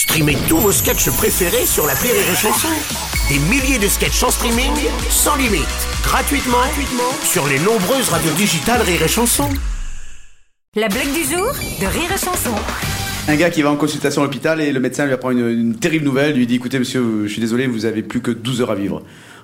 Streamez tous vos sketchs préférés sur la Rire et Chanson. Des milliers de sketchs en streaming, sans limite, gratuitement, gratuitement sur les nombreuses radios digitales Rire et Chanson. La blague du jour de Rire et Chanson. Un gars qui va en consultation à l'hôpital et le médecin lui apprend une, une terrible nouvelle, lui dit écoutez monsieur, je suis désolé, vous avez plus que 12 heures à vivre.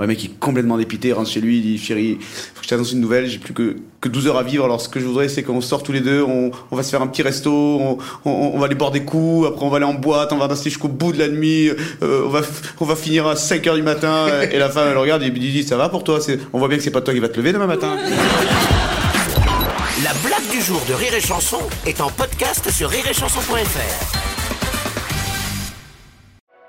Le mec est complètement dépité, rentre chez lui, il dit chérie, faut que je t'annonce une nouvelle, j'ai plus que, que 12 heures à vivre, alors ce que je voudrais c'est qu'on sort tous les deux, on, on va se faire un petit resto, on, on, va aller boire des coups, après on va aller en boîte, on va rester jusqu'au bout de la nuit, euh, on, va, on va finir à 5 heures du matin, et la femme elle le regarde et lui dit ça va pour toi, on voit bien que c'est pas toi qui va te lever demain matin. La blague du jour de Rire et Chanson est en podcast sur rireetchanson.fr.